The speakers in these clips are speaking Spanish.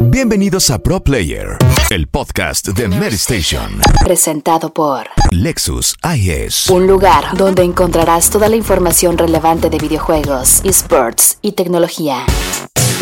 Bienvenidos a Pro Player, el podcast de Mary Station. Presentado por Lexus IS. un lugar donde encontrarás toda la información relevante de videojuegos, esports y tecnología.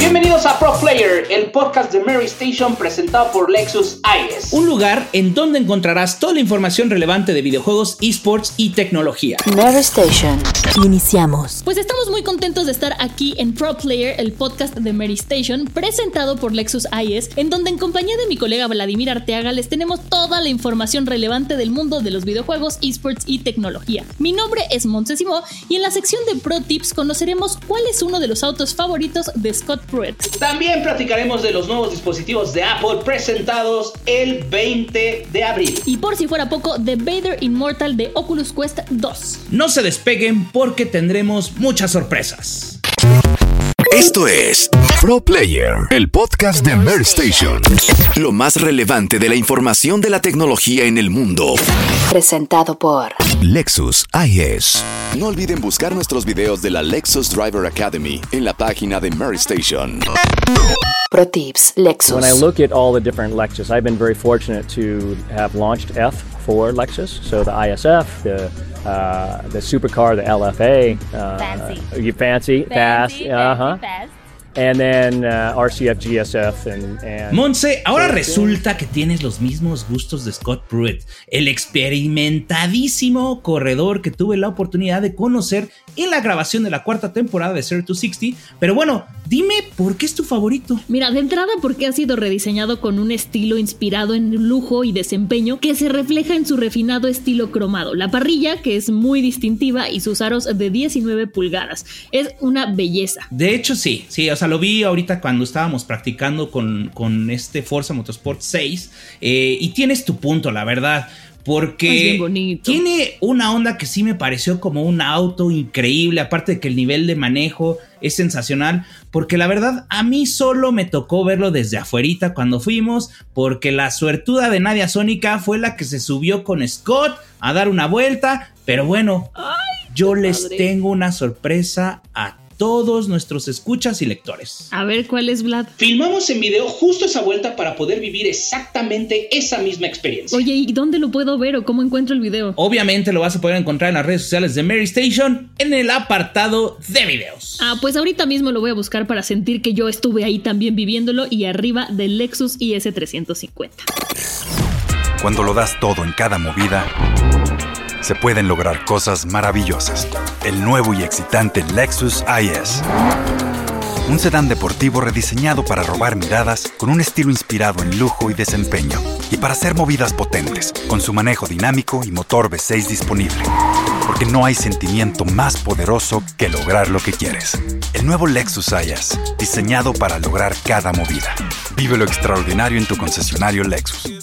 Bienvenidos a Pro Player, el podcast de Mary Station presentado por Lexus IS. Un lugar en donde encontrarás toda la información relevante de videojuegos, esports y tecnología. Mary Station. Iniciamos. Pues estamos muy contentos de estar aquí en Pro Player, el podcast de Mary Station, presentado por Lexus IS, en donde en compañía de mi colega Vladimir Arteaga les tenemos toda la información relevante del mundo de los videojuegos, esports y tecnología. Mi nombre es Montesimo y en la sección de Pro Tips conoceremos cuál es uno de los autos favoritos de Scott También platicaremos de los nuevos dispositivos de Apple presentados el 20 de abril. Y por si fuera poco, The Vader Immortal de Oculus Quest 2. No se despeguen porque tendremos muchas sorpresas. Esto es Pro Player, el podcast de Mary Station. Lo más relevante de la información de la tecnología en el mundo. Presentado por Lexus IS. No olviden buscar nuestros videos de la Lexus Driver Academy en la página de Mary Station. Pro Tips Lexus. When I look at all the different Lexus, I've been very fortunate to have launched F for Lexus. So the ISF, the uh, the supercar, the LFA, uh, Fancy. you fancy, fast, Fancy, uh huh, fancy, fast. and then uh, RCF, GSF, and and Monse, ahora resulta que tienes los mismos gustos de Scott Pruitt, el experimentadísimo corredor que tuve la oportunidad de conocer en la grabación de la cuarta temporada de Zero to 60. Pero bueno, dime por qué es tu favorito. Mira, de entrada porque ha sido rediseñado con un estilo inspirado en lujo y desempeño que se refleja en su refinado estilo cromado. La parrilla, que es muy distintiva, y sus aros de 19 pulgadas. Es una belleza. De hecho, sí, sí, o sea, lo vi ahorita cuando estábamos practicando con, con este Forza Motorsport 6 eh, y tienes tu punto, la verdad. Porque tiene una onda que sí me pareció como un auto increíble, aparte de que el nivel de manejo es sensacional, porque la verdad a mí solo me tocó verlo desde afuerita cuando fuimos, porque la suertuda de Nadia Sónica fue la que se subió con Scott a dar una vuelta, pero bueno, yo les padre. tengo una sorpresa a todos nuestros escuchas y lectores. A ver cuál es Vlad. Filmamos en video justo esa vuelta para poder vivir exactamente esa misma experiencia. Oye, ¿y dónde lo puedo ver o cómo encuentro el video? Obviamente lo vas a poder encontrar en las redes sociales de Mary Station en el apartado de videos. Ah, pues ahorita mismo lo voy a buscar para sentir que yo estuve ahí también viviéndolo y arriba del Lexus IS350. Cuando lo das todo en cada movida, se pueden lograr cosas maravillosas. El nuevo y excitante Lexus IS. Un sedán deportivo rediseñado para robar miradas con un estilo inspirado en lujo y desempeño. Y para hacer movidas potentes, con su manejo dinámico y motor V6 disponible. Porque no hay sentimiento más poderoso que lograr lo que quieres. El nuevo Lexus IS, diseñado para lograr cada movida. Vive lo extraordinario en tu concesionario Lexus.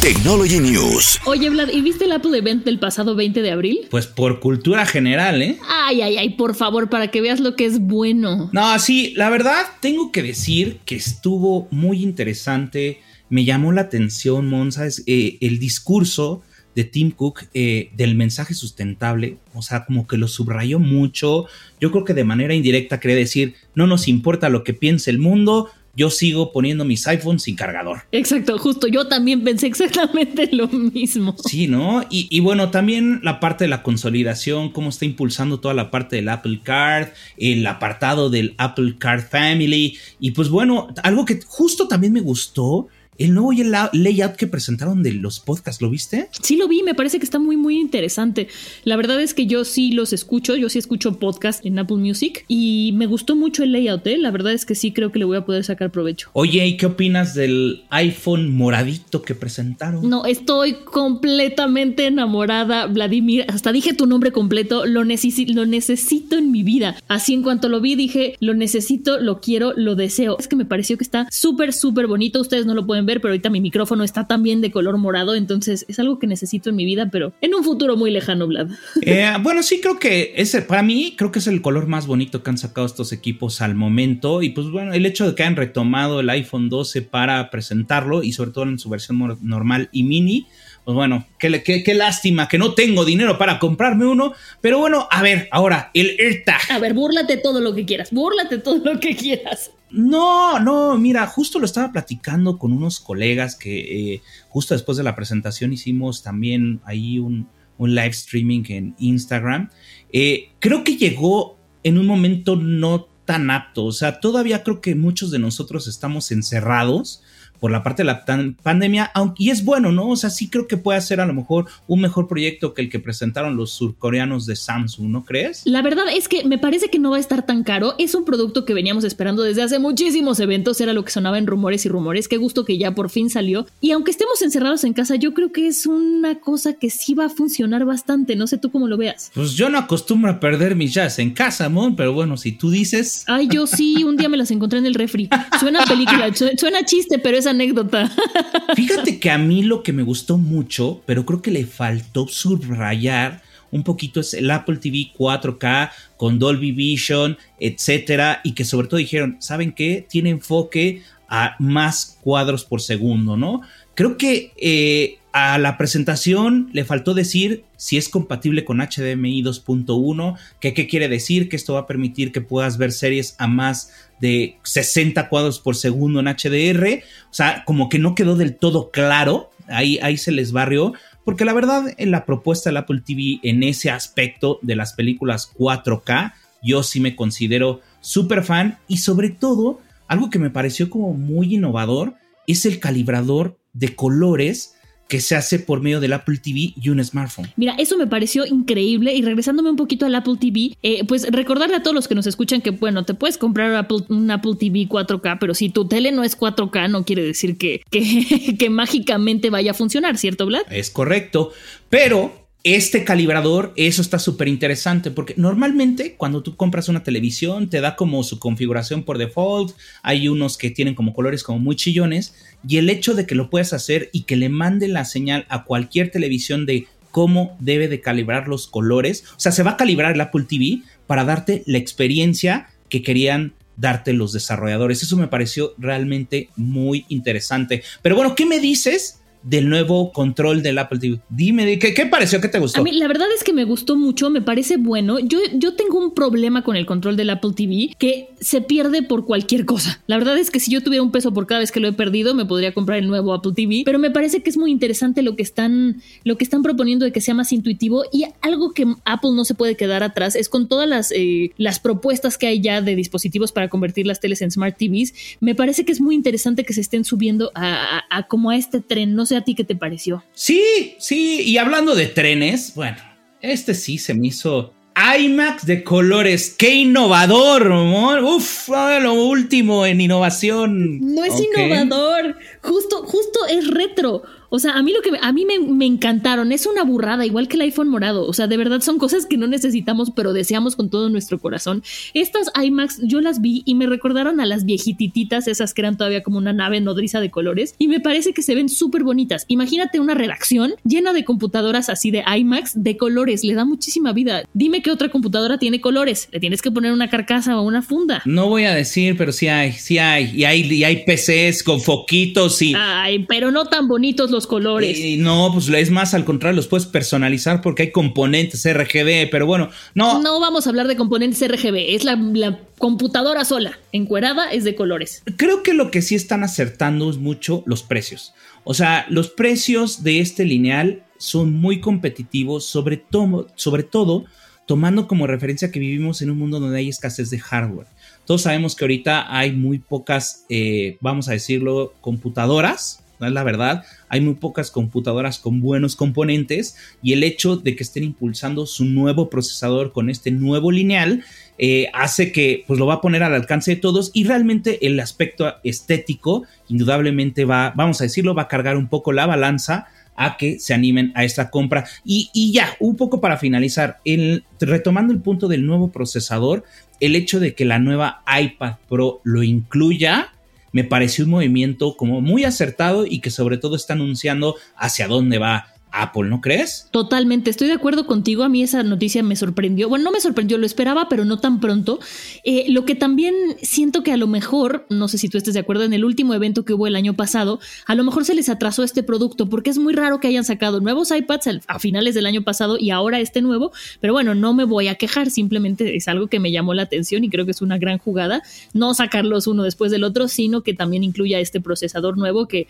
Technology News. Oye, Vlad, ¿y viste el Apple Event del pasado 20 de abril? Pues por cultura general, ¿eh? Ay, ay, ay, por favor, para que veas lo que es bueno. No, sí, la verdad tengo que decir que estuvo muy interesante. Me llamó la atención, Monza, es, eh, el discurso de Tim Cook eh, del mensaje sustentable. O sea, como que lo subrayó mucho. Yo creo que de manera indirecta quería decir, no nos importa lo que piense el mundo, yo sigo poniendo mis iPhones sin cargador. Exacto, justo, yo también pensé exactamente lo mismo. Sí, ¿no? Y, y bueno, también la parte de la consolidación, cómo está impulsando toda la parte del Apple Card, el apartado del Apple Card Family. Y pues bueno, algo que justo también me gustó, el nuevo la- layout que presentaron de los podcasts, ¿lo viste? Sí lo vi, me parece que está muy muy interesante. La verdad es que yo sí los escucho, yo sí escucho podcast en Apple Music y me gustó mucho el layout, ¿eh? La verdad es que sí creo que le voy a poder sacar provecho. Oye, ¿y qué opinas del iPhone moradito que presentaron? No, estoy completamente enamorada, Vladimir. Hasta dije tu nombre completo, lo, necesi- lo necesito en mi vida. Así en cuanto lo vi dije, lo necesito, lo quiero, lo deseo. Es que me pareció que está súper, súper bonito. Ustedes no lo pueden ver, pero ahorita mi micrófono está también de color morado, entonces es algo que necesito en mi vida, pero en un futuro muy lejano, Vlad. Eh, bueno, sí, creo que ese, para mí, creo que es el color más bonito que han sacado estos equipos al momento. Y pues bueno, el hecho de que hayan retomado el iPhone 12 para presentarlo y sobre todo en su versión normal y mini, pues bueno, qué, qué- qué lástima que no tengo dinero para comprarme uno. Pero bueno, a ver, ahora, el AirTag. A ver, búrlate todo lo que quieras, búrlate todo lo que quieras. No, no, mira, justo lo estaba platicando con unos colegas que eh, justo después de la presentación hicimos también ahí un, live streaming en Instagram. Eh, creo que llegó en un momento no tan apto, o sea, todavía creo que muchos de nosotros estamos encerrados por la parte de la pandemia, aunque, y es bueno, ¿no? O sea, sí creo que puede ser a lo mejor un mejor proyecto que el que presentaron los surcoreanos de Samsung, ¿no crees? La verdad es que me parece que no va a estar tan caro. Es un producto que veníamos esperando desde hace muchísimos eventos, era lo que sonaba en rumores y rumores. Qué gusto que ya por fin salió. Y aunque estemos encerrados en casa, yo creo que es una cosa que sí va a funcionar bastante. No sé tú cómo lo veas. Pues yo no acostumbro a perder mis jazz en casa, Mon, pero bueno, si tú dices. Ay, yo sí, un día me las encontré en el refri. Suena película, suena chiste, pero es anécdota. Fíjate que a mí lo que me gustó mucho, pero creo que le faltó subrayar un poquito es el Apple TV 4K con Dolby Vision, etcétera, y que sobre todo dijeron, ¿saben qué? Tiene enfoque a más cuadros por segundo, ¿no? Creo que eh, a la presentación le faltó decir si es compatible con HDMI 2.1, que qué quiere decir, que esto va a permitir que puedas ver series a más de 60 cuadros por segundo en HDR, o sea, como que no quedó del todo claro, ahí, ahí se les barrió, porque la verdad en la propuesta del Apple TV en ese aspecto de las películas 4K, yo sí me considero súper fan y sobre todo, algo que me pareció como muy innovador es el calibrador de colores que se hace por medio del Apple TV y un smartphone. Mira, eso me pareció increíble y regresándome un poquito al Apple TV, eh, pues recordarle a todos los que nos escuchan que, bueno, te puedes comprar un Apple TV 4K, pero si tu tele no es 4K, no quiere decir que, que, que mágicamente vaya a funcionar, ¿cierto, Vlad? Es correcto, pero este calibrador, eso está súper interesante porque normalmente cuando tú compras una televisión te da como su configuración por default, hay unos que tienen como colores como muy chillones y el hecho de que lo puedas hacer y que le mande la señal a cualquier televisión de cómo debe de calibrar los colores, o sea, se va a calibrar el Apple TV para darte la experiencia que querían darte los desarrolladores. Eso me pareció realmente muy interesante. Pero bueno, ¿qué me dices del nuevo control del Apple TV. Dime, ¿qué, qué pareció? ¿Qué te gustó? A mí la verdad es que me gustó mucho, me parece bueno. Yo, yo tengo un problema con el control del Apple TV que se pierde por cualquier cosa. La verdad es que si yo tuviera un peso por cada vez que lo he perdido, me podría comprar el nuevo Apple TV, pero me parece que es muy interesante lo que están, lo que están proponiendo de que sea más intuitivo y algo que Apple no se puede quedar atrás es con todas las, eh, las propuestas que hay ya de dispositivos para convertir las teles en Smart TVs. Me parece que es muy interesante que se estén subiendo a, a como a este tren. No sé a ti qué te pareció. Sí, sí, y hablando de trenes, bueno, este sí se me hizo IMAX de colores. ¡Qué innovador! Amor! Uf, lo último en innovación. No es innovador, justo, justo es retro. O sea, a mí lo que a mí me, encantaron es una burrada, igual que el iPhone morado. O sea, de verdad son cosas que no necesitamos, pero deseamos con todo nuestro corazón. Estas iMacs yo las vi y me recordaron a las viejititas, esas que eran todavía como una nave nodriza de colores, y me parece que se ven súper bonitas. Imagínate una redacción llena de computadoras así de iMacs de colores, le da muchísima vida. Dime qué otra computadora tiene colores. Le tienes que poner una carcasa o una funda. No voy a decir, pero sí hay, sí hay. Y hay, y hay PCs con foquitos y. Ay, pero no tan bonitos los colores. Y no, pues es más, al contrario, los puedes personalizar porque hay componentes RGB, pero bueno, no. No vamos a hablar de componentes RGB, es la, la computadora sola, encuerada, es de colores. Creo que lo que sí están acertando es mucho los precios. O sea, los precios de este lineal son muy competitivos, sobre, todo sobre todo tomando como referencia que vivimos en un mundo donde hay escasez de hardware. Todos sabemos que ahorita hay muy pocas, eh, vamos a decirlo, computadoras es la verdad. Hay muy pocas computadoras con buenos componentes y el hecho de que estén impulsando su nuevo procesador con este nuevo lineal eh, hace que pues lo va a poner al alcance de todos y realmente el aspecto estético indudablemente va, vamos a decirlo, va a cargar un poco la balanza a que se animen a esta compra. Y, y, ya, un poco para finalizar, el, retomando el punto del nuevo procesador, el hecho de que la nueva iPad Pro lo incluya, me pareció un movimiento como muy acertado y que sobre todo está anunciando hacia dónde va Apple, ¿no crees? Totalmente, estoy de acuerdo contigo. A mí esa noticia me sorprendió. Bueno, no me sorprendió, lo esperaba, pero no tan pronto. Eh, lo que también siento que a lo mejor, no sé si tú estés de acuerdo, en el último evento que hubo el año pasado, a lo mejor se les atrasó este producto, porque es muy raro que hayan sacado nuevos iPads a finales del año pasado y ahora este nuevo. Pero bueno, no me voy a quejar, simplemente es algo que me llamó la atención y creo que es una gran jugada. No sacarlos uno después del otro, sino que también incluya este procesador nuevo que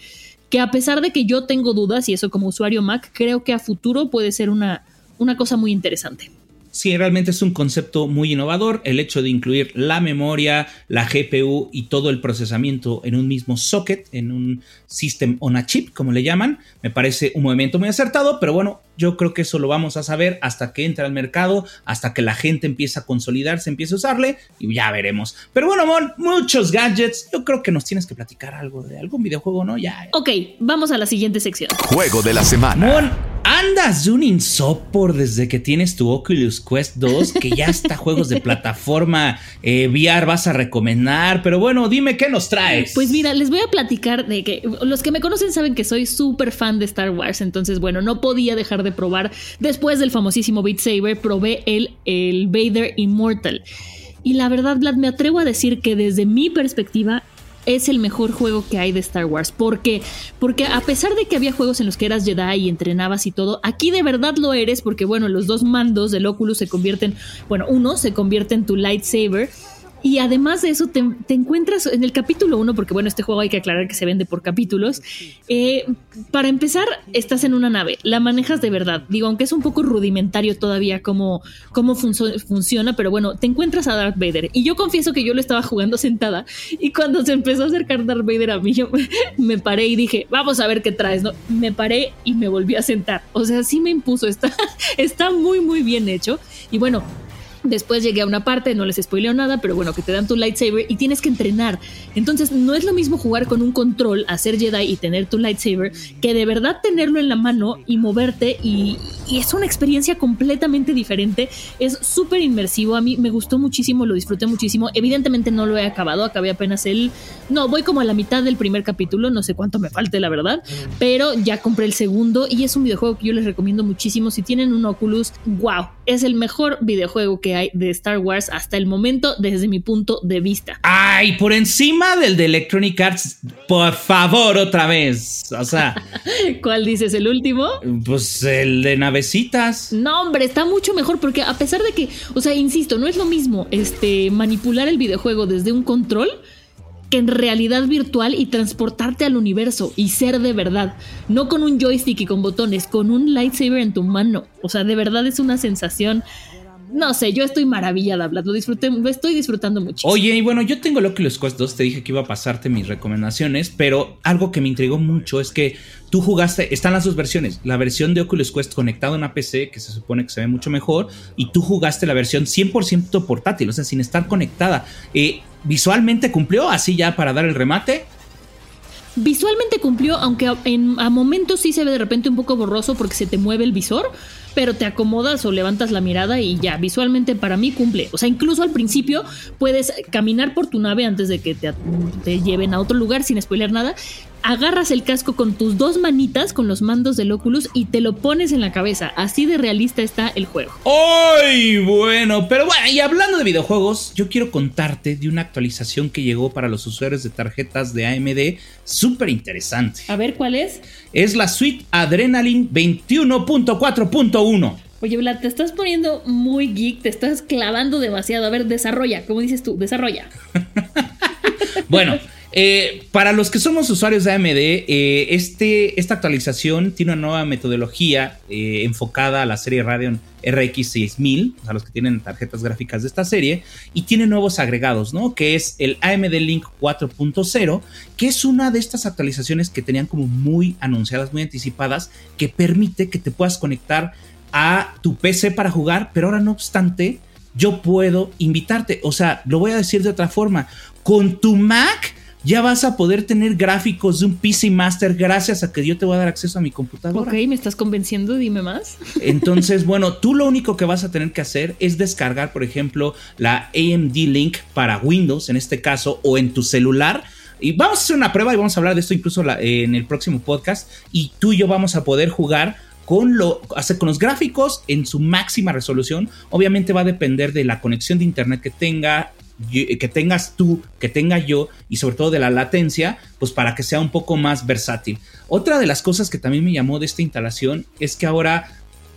que a pesar de que yo tengo dudas, y eso como usuario Mac, creo que a futuro puede ser una, una cosa muy interesante. Sí, realmente es un concepto muy innovador el hecho de incluir la memoria, la GPU y todo el procesamiento en un mismo socket, en un system on a chip, como le llaman. Me parece un movimiento muy acertado, pero bueno, yo creo que eso lo vamos a saber hasta que entre al mercado, hasta que la gente empiece a consolidarse, empiece a usarle y ya veremos. Pero bueno, Mon, muchos gadgets. Yo creo que nos tienes que platicar algo de algún videojuego, ¿no? Ya. Ok, vamos a la siguiente sección. Juego de la semana. Mon, andas de un insopor desde que tienes tu Oculus Quest 2, que ya está juegos de plataforma eh, VR vas a recomendar. Pero bueno, dime qué nos traes. Pues mira, les voy a platicar de que los que me conocen saben que soy súper fan de Star Wars. Entonces, bueno, no podía dejar de probar. Después del famosísimo Beat Saber, probé el, el Vader Immortal. Y la verdad, Vlad, me atrevo a decir que desde mi perspectiva es el mejor juego que hay de Star Wars. ¿Por qué? Porque a pesar de que había juegos en los que eras Jedi y entrenabas y todo, aquí de verdad lo eres porque, bueno, los dos mandos del Oculus se convierten, bueno, uno se convierte en tu lightsaber y además de eso, te, encuentras en el capítulo 1, porque bueno, este juego hay que aclarar que se vende por capítulos. Eh, para empezar, estás en una nave, la manejas de verdad. Digo, aunque es un poco rudimentario todavía cómo, cómo funciona, pero bueno, te encuentras a Darth Vader. Y yo confieso que yo lo estaba jugando sentada. Y cuando se empezó a acercar Darth Vader a mí, yo me paré y dije, vamos a ver qué traes. ¿no? Me paré y me volví a sentar. O sea, sí me impuso, está, está muy, muy bien hecho. Y bueno, Después llegué a una parte, no les spoileo nada, pero bueno, que te dan tu lightsaber y tienes que entrenar. Entonces, no es lo mismo jugar con un control, hacer Jedi y tener tu lightsaber, que de verdad tenerlo en la mano y moverte. Y, es una experiencia completamente diferente. Es súper inmersivo. A mí me gustó muchísimo, lo disfruté muchísimo. Evidentemente no lo he acabado, acabé apenas el. No, voy como a la mitad del primer capítulo, no sé cuánto me falte, la verdad. Pero ya compré el segundo y es un videojuego que yo les recomiendo muchísimo. Si tienen un Oculus, wow, es el mejor videojuego que hay de Star Wars hasta el momento desde mi punto de vista. Ay, por encima del de Electronic Arts, por favor, otra vez. O sea, ¿cuál dices? ¿El último? Pues el de No, hombre, está mucho mejor porque a pesar de que, o sea, insisto, no es lo mismo este manipular el videojuego desde un control que en realidad virtual y transportarte al universo y ser de verdad. No con un joystick y con botones, con un lightsaber en tu mano. O sea, de verdad es una sensación no sé, yo estoy maravillada, Vlad. Lo disfruté, lo estoy disfrutando mucho. Oye, y bueno, yo tengo los Quest 2, te dije que iba a pasarte mis recomendaciones, pero algo que me intrigó mucho es que tú jugaste, están las dos versiones, la versión de Oculus Quest conectado a una PC, que se supone que se ve mucho mejor, y tú jugaste la versión 100% portátil, o sea, sin estar conectada. Eh, ¿Visualmente cumplió así ya para dar el remate? Visualmente cumplió, aunque en, a momentos sí se ve de repente un poco borroso porque se te mueve el visor, pero te acomodas o levantas la mirada y ya, visualmente para mí cumple. O sea, incluso al principio puedes caminar por tu nave antes de que te, te lleven a otro lugar sin spoiler nada agarras el casco con tus dos manitas, con los mandos del Oculus, y te lo pones en la cabeza. Así de realista está el juego. ¡Ay! Bueno, pero bueno, y hablando de videojuegos, yo quiero contarte de una actualización que llegó para los usuarios de tarjetas de AMD súper interesante. A ver, ¿cuál es? Es la suite Adrenaline 21.4.1. Oye, Vlad, te estás poniendo muy geek, te estás clavando demasiado. A ver, desarrolla, como dices tú, desarrolla. bueno, eh, para los que somos usuarios de AMD, eh, este, esta actualización tiene una nueva metodología eh, enfocada a la serie Radeon RX 6000, a los que tienen tarjetas gráficas de esta serie, y tiene nuevos agregados, ¿no? Que es el AMD Link 4.0, que es una de estas actualizaciones que tenían como muy anunciadas, muy anticipadas, que permite que te puedas conectar a tu PC para jugar, pero ahora no obstante, yo puedo invitarte, o sea, lo voy a decir de otra forma, con tu Mac ya vas a poder tener gráficos de un PC Master gracias a que yo te voy a dar acceso a mi computadora. Ok, me estás convenciendo, dime más. Entonces, bueno, tú lo único que vas a tener que hacer es descargar, por ejemplo, la AMD Link para Windows, en este caso, o en tu celular. Y vamos a hacer una prueba y vamos a hablar de esto incluso en el próximo podcast. Y tú y yo vamos a poder jugar con, lo, con los gráficos en su máxima resolución. Obviamente va a depender de la conexión de internet que tenga, que tengas tú, que tenga yo y sobre todo de la latencia, pues para que sea un poco más versátil. Otra de las cosas que también me llamó de esta instalación es que ahora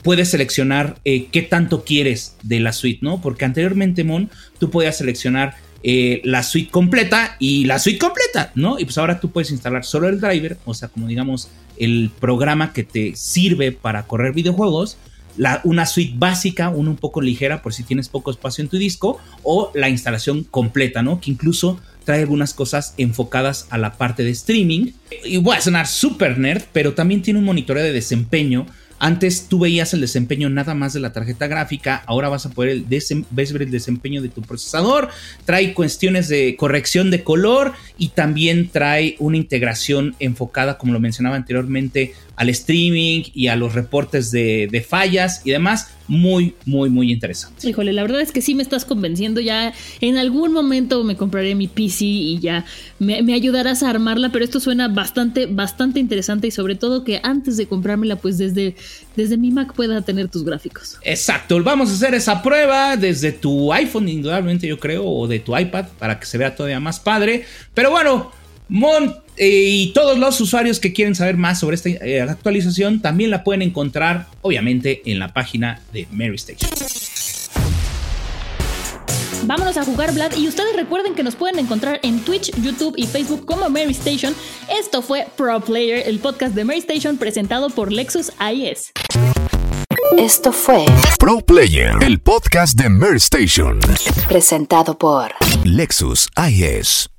puedes seleccionar eh, qué tanto quieres de la suite, ¿no? Porque anteriormente, Mon, tú podías seleccionar eh, la suite completa y la suite completa, ¿no? Y pues ahora tú puedes instalar solo el driver, o sea, como digamos, el programa que te sirve para correr videojuegos, la, una suite básica, una un poco ligera por si tienes poco espacio en tu disco, o la instalación completa, ¿no? Que incluso trae algunas cosas enfocadas a la parte de streaming. Y voy a sonar super nerd, pero también tiene un monitoreo de desempeño antes tú veías el desempeño nada más de la tarjeta gráfica, ahora vas a poder ver el desempeño de tu procesador, trae cuestiones de corrección de color y también trae una integración enfocada, como lo mencionaba anteriormente, al streaming y a los reportes de, fallas y demás. Muy, muy, muy interesante. Híjole, la verdad es que sí me estás convenciendo. Ya en algún momento me compraré mi PC y ya me, me ayudarás a armarla, pero esto suena bastante, bastante interesante y sobre todo que antes de comprármela, pues desde, desde mi Mac pueda tener tus gráficos. Exacto, vamos a hacer esa prueba desde tu iPhone, indudablemente yo creo, o de tu iPad para que se vea todavía más padre. Pero bueno, Mon eh, y todos los usuarios que quieren saber más sobre esta eh, actualización también la pueden encontrar, obviamente, en la página de Mary Station. Vámonos a jugar Vlad y ustedes recuerden que nos pueden encontrar en Twitch, YouTube y Facebook como Mary Station. Esto fue Pro Player, el podcast de Mary Station presentado por Lexus IS. Esto fue Pro Player, el podcast de Mary Station, presentado por Lexus IS.